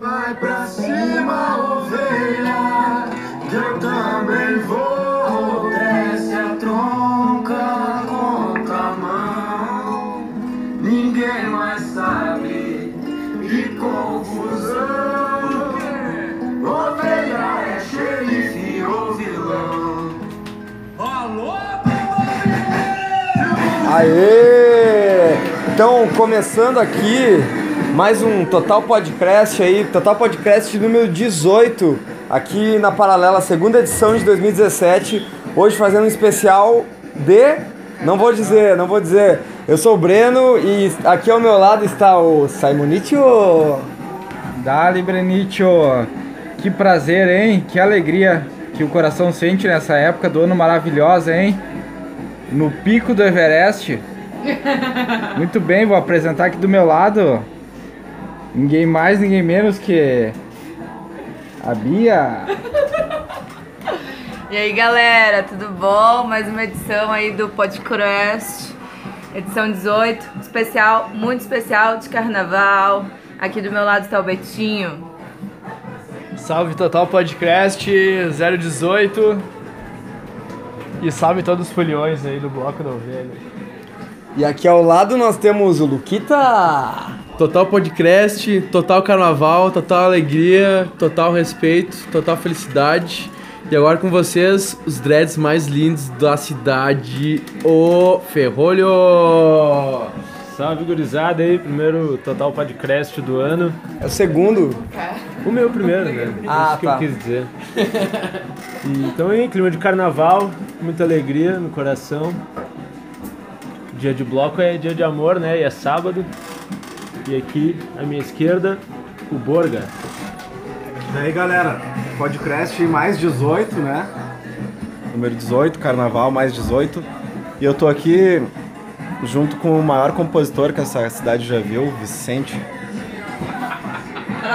Vai pra cima, ovelha, que eu também vou. Desce a tronca, conta a mão. Ninguém mais sabe que confusão. Ovelha é xerife ou vilão. Alô, Aê! Então, começando aqui, mais um Total Podcast aí, Total Podcast número 18, aqui na Paralela, segunda edição de 2017. Hoje fazendo um especial de. Não vou dizer, não vou dizer. Eu sou o Breno e aqui ao meu lado está o Simonitio. Dali, Brenitio. Que prazer, hein? Que alegria que o coração sente nessa época do ano maravilhosa, hein? No pico do Everest. Muito bem, vou apresentar aqui do meu lado. Ninguém mais, ninguém menos que a Bia. E aí galera, tudo bom? Mais uma edição aí do Podcast, edição 18, especial, muito especial de carnaval. Aqui do meu lado está o Betinho. Salve Total Podcast 018 e salve todos os foliões aí do Bloco da Ovelha. E aqui ao lado nós temos o Luquita. Total podcast, total carnaval, total alegria, total respeito, total felicidade. E agora com vocês, os dreads mais lindos da cidade, o Ferrolho! Salve gurizada aí, primeiro Total Podcast do ano. É o segundo. O meu primeiro, né? Ah, Isso que tá. eu quis dizer. E, então aí, clima de carnaval, muita alegria no coração. Dia de bloco é dia de amor, né? E é sábado. E aqui, à minha esquerda, o Borga. E aí galera, podcast mais 18, né? Número 18, carnaval mais 18. E eu tô aqui junto com o maior compositor que essa cidade já viu, Vicente.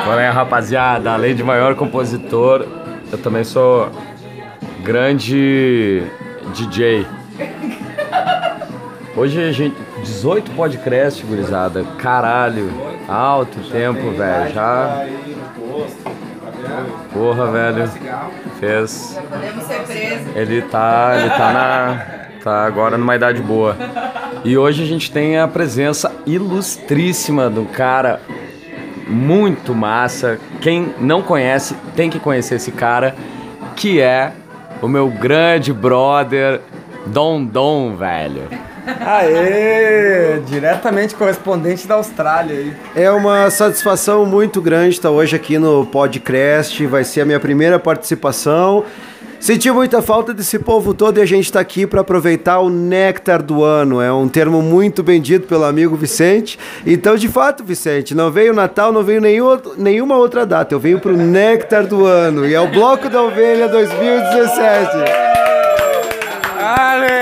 Qual é, rapaziada? Além de maior compositor, eu também sou grande DJ. Hoje a gente. 18 podcast, gurizada. Caralho. Alto tempo, velho. Já. Porra, velho. Fez. Ele tá. Ele tá na. Tá agora numa idade boa. E hoje a gente tem a presença ilustríssima do cara muito massa. Quem não conhece tem que conhecer esse cara, que é o meu grande brother Dom Dom, velho. Aê! Diretamente correspondente da Austrália aí. É uma satisfação muito grande estar hoje aqui no podcast. Vai ser a minha primeira participação. Senti muita falta desse povo todo e a gente está aqui para aproveitar o néctar do ano. É um termo muito bem dito pelo amigo Vicente. Então, de fato, Vicente, não veio Natal, não veio nenhum nenhuma outra data. Eu venho para o néctar do ano e é o Bloco da Ovelha 2017. Total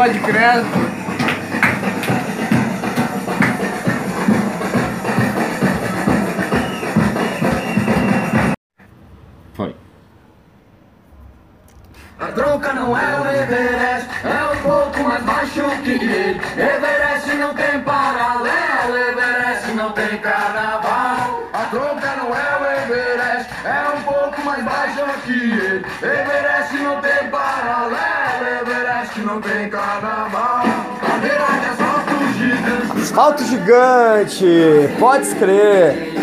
podcast. Foi. Tem carnaval. Asfalto gigante, pode crer.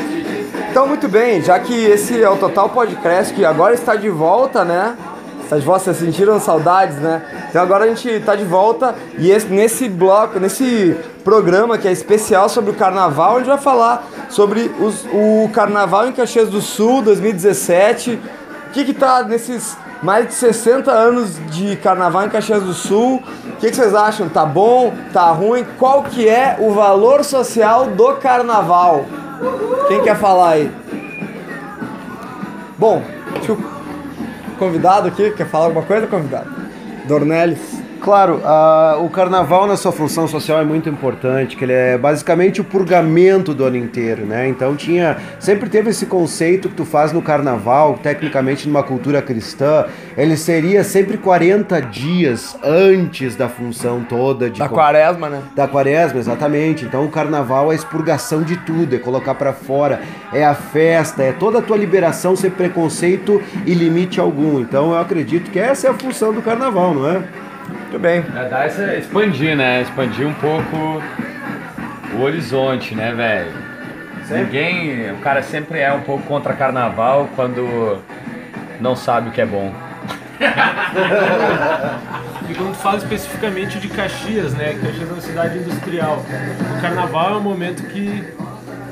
Então, muito bem, já que esse é o Total Podcast, que agora está de volta, né? Está volta, vocês sentiram saudades, né? Então agora a gente está de volta e esse- nesse bloco, nesse programa que é especial sobre o carnaval, a gente vai falar sobre os- o carnaval em Caxias do Sul 2017. O que que tá nesses mais de 60 anos de carnaval em Caxias do Sul? O que, que vocês acham? Tá bom? Tá ruim? Qual que é o valor social do carnaval? Quem quer falar aí? Bom, deixa o convidado aqui, quer falar alguma coisa, convidado? Dornelles. Claro, a- o carnaval na sua função social é muito importante, que ele é basicamente o purgamento do ano inteiro, né? Então tinha, sempre teve esse conceito que tu faz no carnaval, tecnicamente numa cultura cristã, ele seria sempre 40 dias antes da função toda de Da quaresma, né? da quaresma, exatamente. Então o carnaval é a expurgação de tudo, é colocar pra fora, é a festa, é toda a tua liberação sem preconceito e limite algum. Então eu acredito que essa é a função do carnaval, não é? Muito bem. É dar essa, expandir, né? Expandir um pouco o horizonte, né, velho? Ninguém. O cara sempre é um pouco contra carnaval quando não sabe o que é bom. E quando tu fala especificamente de Caxias, né? Caxias é uma cidade industrial. O carnaval é um momento que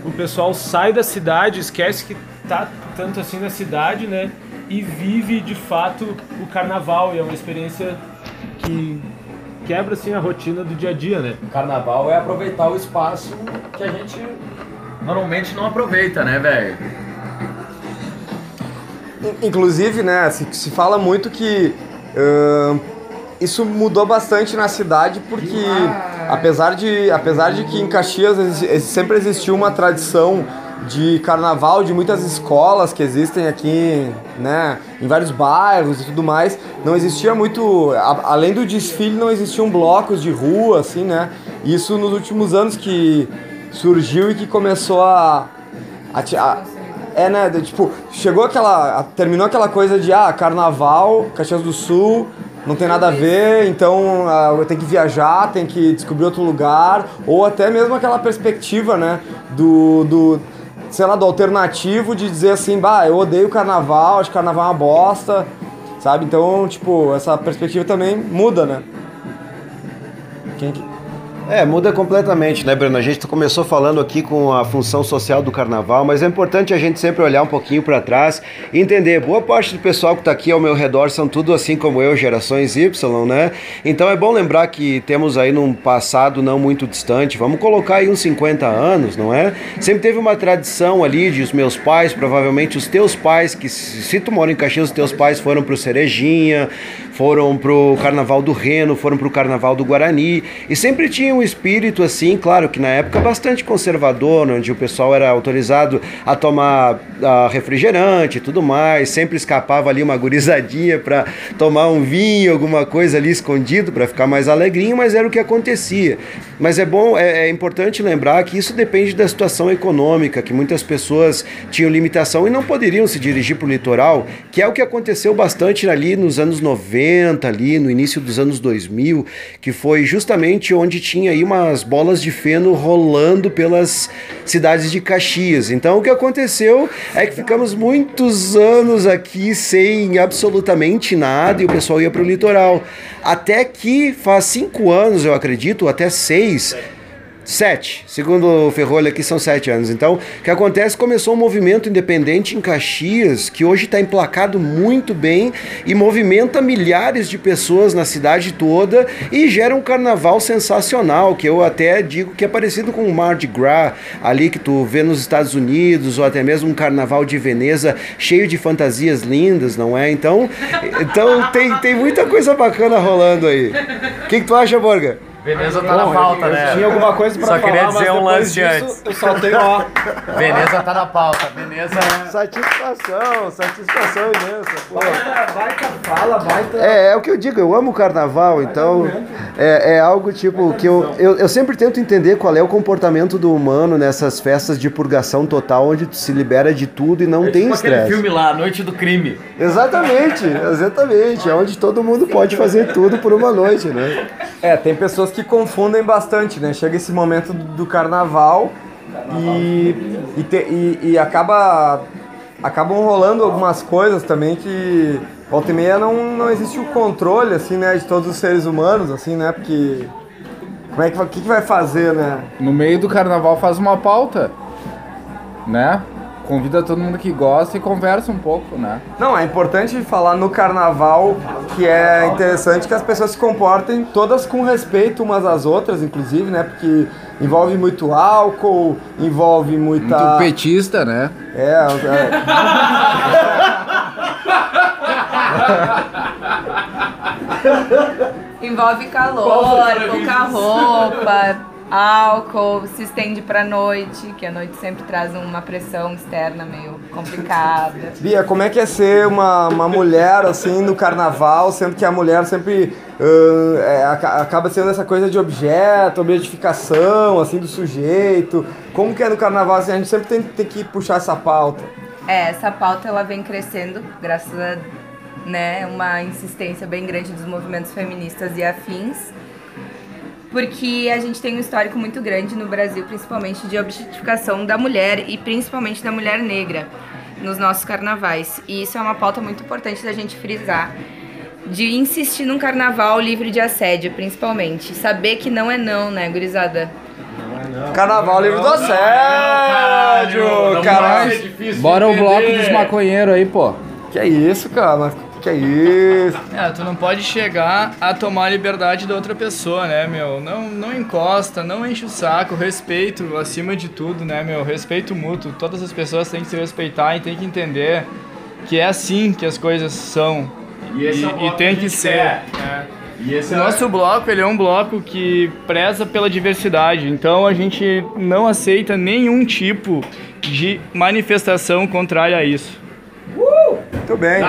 o pessoal sai da cidade, esquece que tá tanto assim na cidade, né? E vive de fato o carnaval. E é uma experiência que quebra assim a rotina do dia a dia, né? O carnaval é aproveitar o espaço que a gente normalmente não aproveita, né, velho? In- Inclusive, né, se, se fala muito que ahn, isso mudou bastante na cidade porque apesar de, apesar de que em Caxias sempre existiu uma tradição de carnaval de muitas escolas que existem aqui, né, em vários bairros e tudo mais, não existia muito, a- além do desfile, não existiam blocos de rua, assim, né? Isso nos últimos anos que surgiu e que começou a, a, a- é, né? Tipo, chegou aquela. a- terminou aquela coisa de ah, carnaval, Caxias do Sul, não tem nada a ver, então ah, eu tenho que viajar, tem que descobrir outro lugar, ou até mesmo aquela perspectiva, né? Do. do sei lá, do alternativo de dizer assim, bah, eu odeio carnaval, acho que carnaval é uma bosta, sabe? Então, tipo, essa perspectiva também muda, né? Quem que- É, muda completamente, né, Breno? A gente começou falando aqui com a função social do carnaval, mas é importante a gente sempre olhar um pouquinho para trás e entender. Boa parte do pessoal que está aqui ao meu redor são tudo assim como eu, gerações Y, né? Então é bom lembrar que temos aí num passado não muito distante, vamos colocar aí uns 50 anos, não é? Sempre teve uma tradição ali de os meus pais, provavelmente os teus pais, que se tu mora em Caxias, os teus pais foram pro Cerejinha, foram pro Carnaval do Reno, foram pro Carnaval do Guarani, e sempre tinha um espírito assim, claro que na época bastante conservador, onde o pessoal era autorizado a tomar ah, refrigerante e tudo mais, sempre escapava ali uma gurizadinha para tomar um vinho, alguma coisa ali escondido para ficar mais alegrinho, mas era o que acontecia. Mas é bom, é, é importante lembrar que isso depende da situação econômica, que muitas pessoas tinham limitação e não poderiam se dirigir para o litoral, que é o que aconteceu bastante ali nos anos 90, ali no início dos anos 2000, que foi justamente onde tinha aí umas bolas de feno rolando pelas cidades de Caxias. Então o que aconteceu é que ficamos muitos anos aqui sem absolutamente nada e o pessoal ia para o litoral. Até que faz cinco anos, eu acredito, até seis, Sete. Segundo o Ferrolho aqui são sete anos. Então, o que acontece? Começou um movimento independente em Caxias, que hoje está emplacado muito bem e movimenta milhares de pessoas na cidade toda e gera um carnaval sensacional, que eu até digo que é parecido com o Mardi Gras, ali que tu vê nos Estados Unidos, ou até mesmo um carnaval de Veneza cheio de fantasias lindas, não é? Então, então tem, tem muita coisa bacana rolando aí. O que, que tu acha, Borga? Veneza tá na pauta, né? Tinha alguma coisa pra Só falar, queria dizer mas um depois lance disso, antes. Eu só tenho, ó. Veneza tá na pauta. Veneza Satisfação, satisfação imensa. pô. Baita fala, baita. É, é o que eu digo, eu amo o carnaval, então é, é algo tipo que eu, eu, eu sempre tento entender qual é o comportamento do humano nessas festas de purgação total, onde tu se libera de tudo e não tem tipo aquele estresse. filme lá, Noite do Crime. Exatamente, exatamente. É onde todo mundo pode fazer tudo por uma noite, né? É, tem pessoas que confundem bastante, né? Chega esse momento do, do carnaval e, e, te- e- e acaba acabam rolando algumas coisas também que volta e meia não, não existe o controle, assim, né, de todos os seres humanos, assim, né? Porque como é que, que, que vai fazer, né? No meio do carnaval faz uma pauta, né? Convida todo mundo que gosta e conversa um pouco, né? Não, é importante falar no carnaval que é interessante que as pessoas se comportem todas com respeito umas às outras, inclusive, né? Porque envolve muito álcool, envolve muita. Muito petista, né? É, é. Envolve calor, pouca roupa, álcool, se estende pra noite, que a noite sempre traz uma pressão externa meio complicada. Bia, como é que é ser uma, uma mulher assim no carnaval, sendo que a mulher sempre ah, é, aca- acaba sendo essa coisa de objeto, objetificação, assim, do sujeito. Como que é no carnaval, assim, a gente sempre tem, tem que puxar essa pauta. É, essa pauta ela vem crescendo graças a né, uma insistência bem grande dos movimentos feministas e afins. Porque a gente tem um histórico muito grande no Brasil, principalmente de objetificação da mulher e principalmente da mulher negra nos nossos carnavais. E isso é uma pauta muito importante da gente frisar. De insistir num carnaval livre de assédio, principalmente. Saber que não é não, né, gurizada? Carnaval livre do assédio, caralho. Bora o bloco dos maconheiros aí, pô. Que é isso, cara? Que é isso? É, tu não pode chegar a tomar a liberdade da outra pessoa, né, meu? Não, não encosta, não enche o saco, respeito acima de tudo, né, meu? Respeito mútuo. Todas as pessoas têm que se respeitar e têm que entender que é assim que as coisas são. E esse é o bloco e que tem que gente ser. né? E esse O é nosso bloco, ele é um bloco que preza pela diversidade, então a gente não aceita nenhum tipo de manifestação contrária a isso. Muito bem.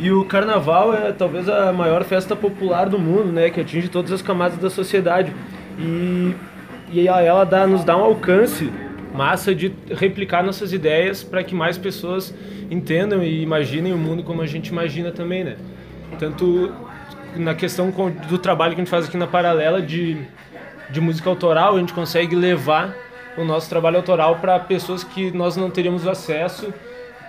E o carnaval é talvez a maior festa popular do mundo, né? Que atinge todas as camadas da sociedade. E, e ela dá, nos dá um alcance massa de replicar nossas ideias para que mais pessoas entendam e imaginem o mundo como a gente imagina também, né? Tanto na questão do trabalho que a gente faz aqui na Paralela de, de música autoral, a gente consegue levar o nosso trabalho autoral para pessoas que nós não teríamos acesso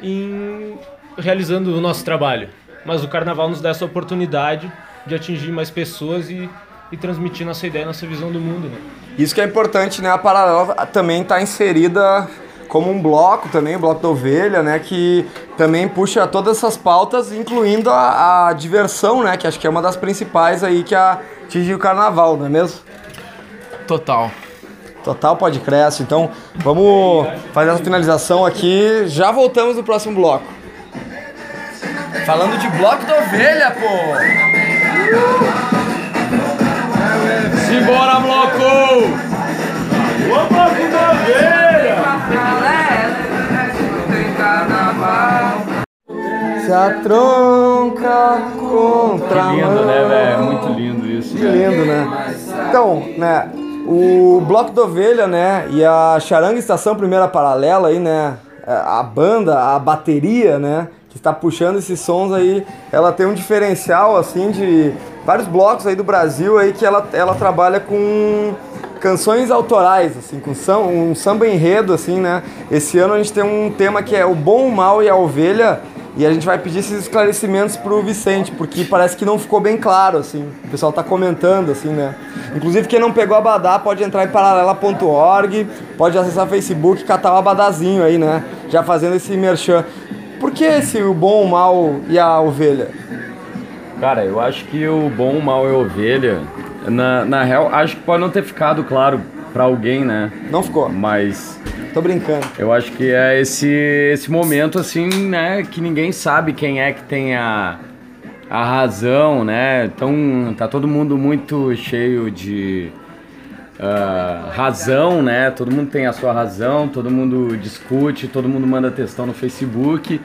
em realizando o nosso trabalho. Mas o carnaval nos dá essa oportunidade de atingir mais pessoas e, e transmitir nossa ideia, nossa visão do mundo, né? Isso que é importante, né? A Paralela também está inserida como um bloco também, o bloco da ovelha, né? Que também puxa todas essas pautas, incluindo a, a diversão, né? Que acho que é uma das principais aí que atinge o carnaval, não é mesmo? Total. Total pode crescer. Então vamos fazer essa finalização aqui. Já voltamos no próximo bloco. Falando de bloco da ovelha, pô! Simbora, bloco! Se a tronca contra a Lindo, né, velho? Muito lindo isso. Que lindo, né? Então, né, o Bloco da Ovelha, né, e a Charanga Estação Primeira Paralela aí, né, a banda, a bateria, né, que está puxando esses sons aí, ela tem um diferencial, assim, de vários blocos aí do Brasil aí que ela, ela trabalha com canções autorais, assim, com um samba enredo, assim, né. Esse ano a gente tem um tema que é o bom, o mal e a ovelha, e a gente vai pedir esses esclarecimentos pro Vicente, porque parece que não ficou bem claro, assim. O pessoal tá comentando, assim, né? Inclusive, quem não pegou Abadá pode entrar em paralela.org, pode acessar o Facebook e catar o Abadazinho aí, né? Já fazendo esse merchan. Por que esse o bom, o mal e a ovelha? Cara, eu acho que o bom, o mal e a ovelha, na, na real, acho que pode não ter ficado claro pra alguém, né? Não ficou. Mas Tô brincando. eu acho que é esse, esse momento, assim, né? Que ninguém sabe quem é que tem a, a razão, né? Então, tá todo mundo muito cheio de ah, razão, né? Todo mundo tem a sua razão, todo mundo discute, todo mundo manda textão no Facebook.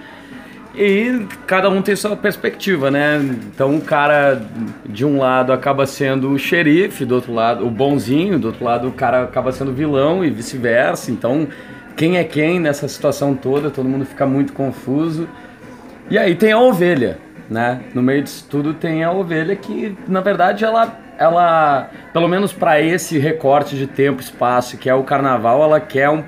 E cada um tem sua perspectiva, né? Então o cara de um lado acaba sendo o xerife, do outro lado o bonzinho, do outro lado o cara acaba sendo vilão e vice-versa. Então quem é quem nessa situação toda? Todo mundo fica muito confuso. E aí tem a ovelha, né? No meio disso tudo tem a ovelha que, na verdade, ela, ela pelo menos para esse recorte de tempo espaço que é o carnaval, ela quer um,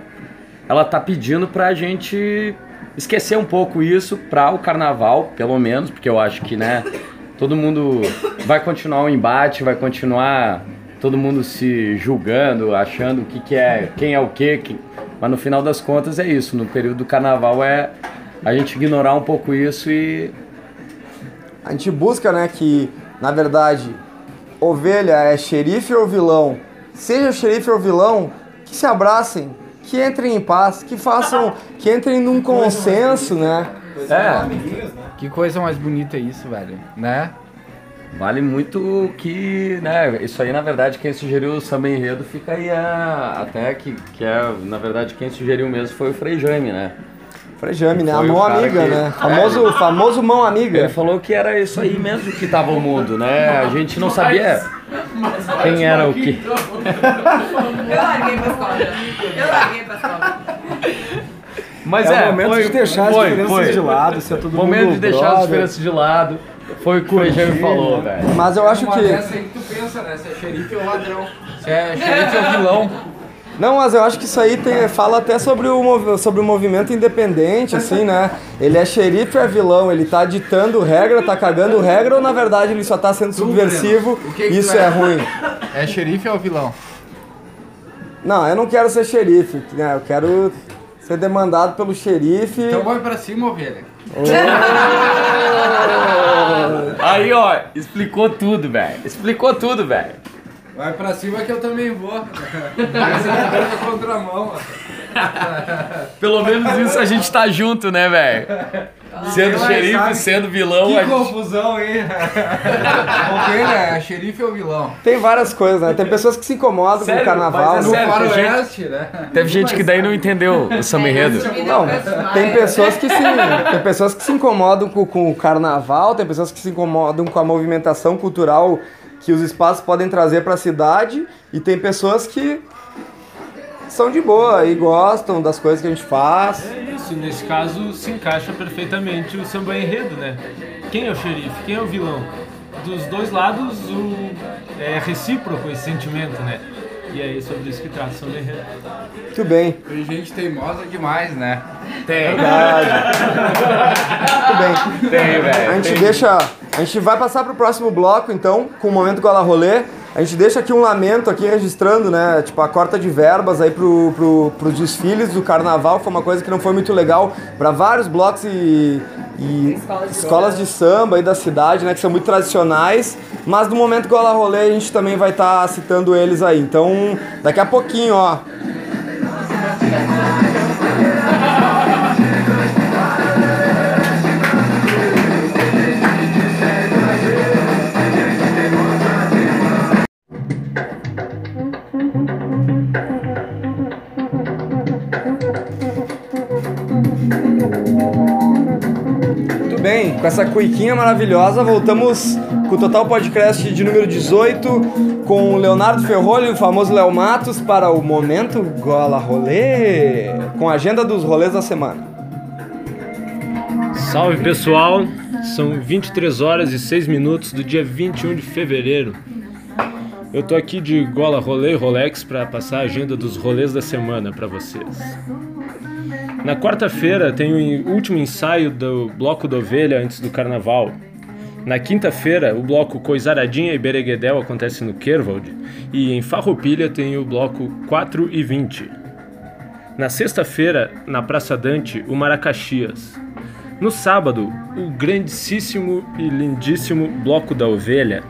ela tá pedindo pra gente esquecer um pouco isso para o carnaval, pelo menos, porque eu acho que, né, todo mundo vai continuar o embate, vai continuar todo mundo se julgando, achando o que, que é, quem é o quê, que- mas no final das contas é isso, no período do carnaval é a gente ignorar um pouco isso e A gente busca, né, que, na verdade, ovelha é xerife ou vilão. Seja xerife ou vilão, que se abracem, que entrem em paz, que façam, que entrem num consenso, né? é, Que coisa mais bonita isso, velho, né? Vale muito que, né, isso aí na verdade quem sugeriu o samba enredo fica aí a, até que, que é, na verdade quem sugeriu mesmo foi o Frei Jaime, né? Frejame, né? A mão amiga, que- né? Famoso, famoso mão amiga. Ele falou que era isso aí mesmo que tava o mundo, né? A gente não sabia quem era o que. Eu larguei pra escola. Eu larguei pra escola. Mas É é, o momento foi, de deixar as foi, diferenças foi. de lado, ser todo Momento mundo de deixar as brother. diferenças de lado. Foi o que o Frejame falou, velho. Mas eu acho Uma que. dessa aí que tu pensa, né? Se é xerife ou ladrão. Se é xerife ou vilão. Não, mas eu acho que isso aí tem, fala até sobre o, sobre o movimento independente, assim, né? Ele é xerife ou é vilão? Ele tá ditando regra, tá cagando regra ou na verdade ele só tá sendo subversivo o que que isso é? é ruim? É xerife ou vilão? Não, eu não quero ser xerife, né? Eu quero ser demandado pelo xerife. Então vai pra cima, ovelha. Aí, ó, explicou tudo, velho. Explicou tudo, velho. Vai pra cima que eu também vou. Mas é na contramão. Pelo menos isso a gente tá junto, né, velho? Sendo xerife, sabe? sendo vilão, Que a gente... confusão, hein? Ovelha, é xerife ou vilão? Tem várias coisas, né? Tem pessoas que se incomodam Sério? com o carnaval. É né? sério? No tem gente- faroeste, né? Teve gente que daí não entendeu o samba enredo. Não, tem pessoas que se, tem pessoas que se incomodam com, com o carnaval, tem pessoas que se incomodam com a movimentação cultural que os espaços podem trazer para a cidade e tem pessoas que são de boa e gostam das coisas que a gente faz. Isso, nesse caso se encaixa perfeitamente o samba enredo, né? Quem é o xerife? Quem é o vilão? Dos dois lados o... é recíproco esse sentimento, né? E é sobre isso que trata o samba enredo. Muito bem, Tem gente teimosa demais, né? Tem, verdade. Muito bem. tem, A velho. gente deixa. A gente vai passar pro próximo bloco, então, com o momento Gola Rolê. A gente deixa aqui um lamento aqui registrando, né? Tipo, a corta de verbas aí pro, pro, pros desfiles do carnaval. Foi uma coisa que não foi muito legal para vários blocos e, e Escolas de escolas de samba aí da cidade, né? Que são muito tradicionais. Mas no momento Gola Rolê a gente também vai estar citando eles aí. Então, daqui a pouquinho, ó. Com essa cuiquinha maravilhosa, voltamos com o Total Podcast de número 18, com o Leonardo Ferrolho o famoso Léo Matos para o Momento Gola Rolê, com a agenda dos rolês da semana. Salve pessoal, são 23 horas e 6 minutos do dia 21 de fevereiro. Eu tô aqui de Gola Rolê Rolex para passar a agenda dos rolês da semana para vocês. Na quarta-feira tem o último ensaio do Bloco da Ovelha antes do Carnaval. Na quinta-feira, o bloco Coisaradinha e Bereguedel acontece no Kerwald. E em Farroupilha tem o bloco 4 e 20. Na sexta-feira, na Praça Dante, o Maracaxias. No sábado, o grandíssimo e lindíssimo Bloco da Ovelha.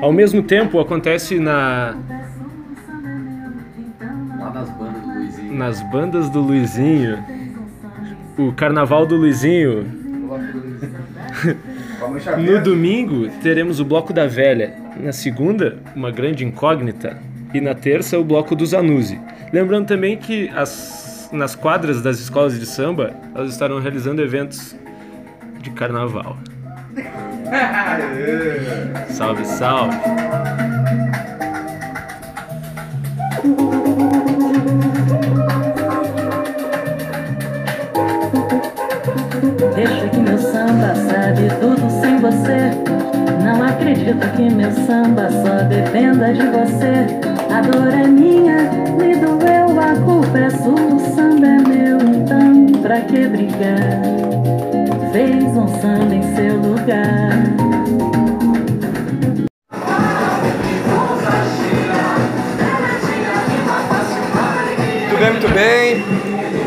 Ao mesmo tempo, acontece na nas bandas do Luizinho. O Carnaval do Luizinho. No domingo, teremos o Bloco da Velha. Na segunda, uma grande incógnita. E na terça, o Bloco do Zanuzzi. Lembrando também que as, nas quadras das escolas de samba, elas estarão realizando eventos de carnaval. salve, salve! Samba sabe tudo sem você. Não acredito que meu samba só dependa de você. A dor é minha, me doeu, a culpa é sua. O samba é meu, então pra que brigar? Fez um samba em seu lugar. Muito bem.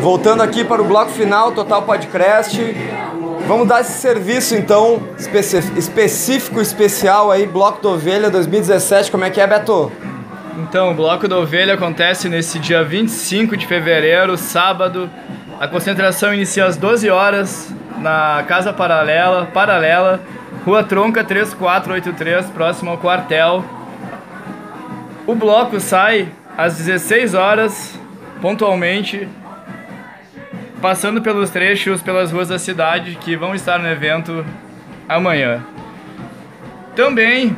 Voltando aqui para o bloco final, Total Podcast. Vamos dar esse serviço então, específico, especial aí, Bloco da Ovelha 2017. Como é que é, Beto? Então, o Bloco da Ovelha acontece nesse dia 25 de fevereiro, sábado. A concentração inicia às 12 horas na Casa Paralela, Paralela, Rua Tronca 3483, próximo ao quartel. O bloco sai às 16 horas, pontualmente, passando pelos trechos, pelas ruas da cidade que vão estar no evento amanhã. Também,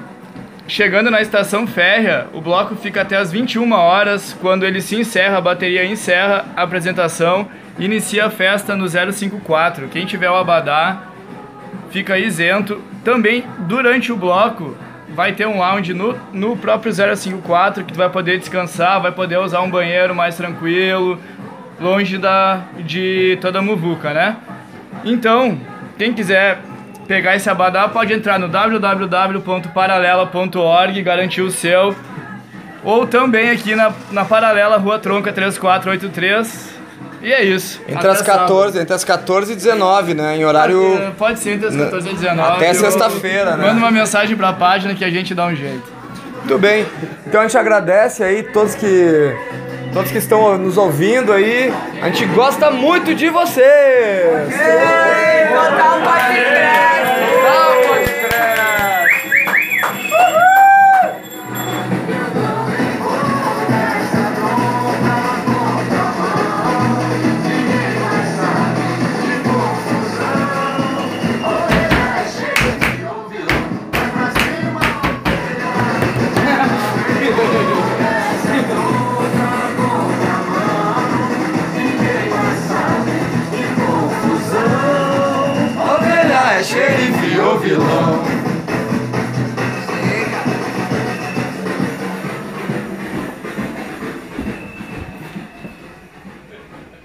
chegando na estação férrea, o bloco fica até as 21 horas, quando ele se encerra, a bateria encerra a apresentação e inicia a festa no 054. Quem tiver o Abadá fica isento. Também, durante o bloco, vai ter um lounge no, no próprio 054 que tu vai poder descansar, vai poder usar um banheiro mais tranquilo, longe da, de toda a muvuca, né? Então, quem quiser pegar esse abadá pode entrar no www.paralela.org, garantir o seu. Ou também aqui na, na Paralela, Rua Tronca 3483. E é isso. Entre as, Até sábado. 14, entre as 14 e 19, né? Em horário. Pode, pode ser entre as 14 e 19. Até sexta-feira, né? Manda uma mensagem pra página que a gente dá um jeito. Muito bem. Então a gente agradece aí todos que todos que estão nos ouvindo aí. A gente gosta muito de vocês. Total podcast!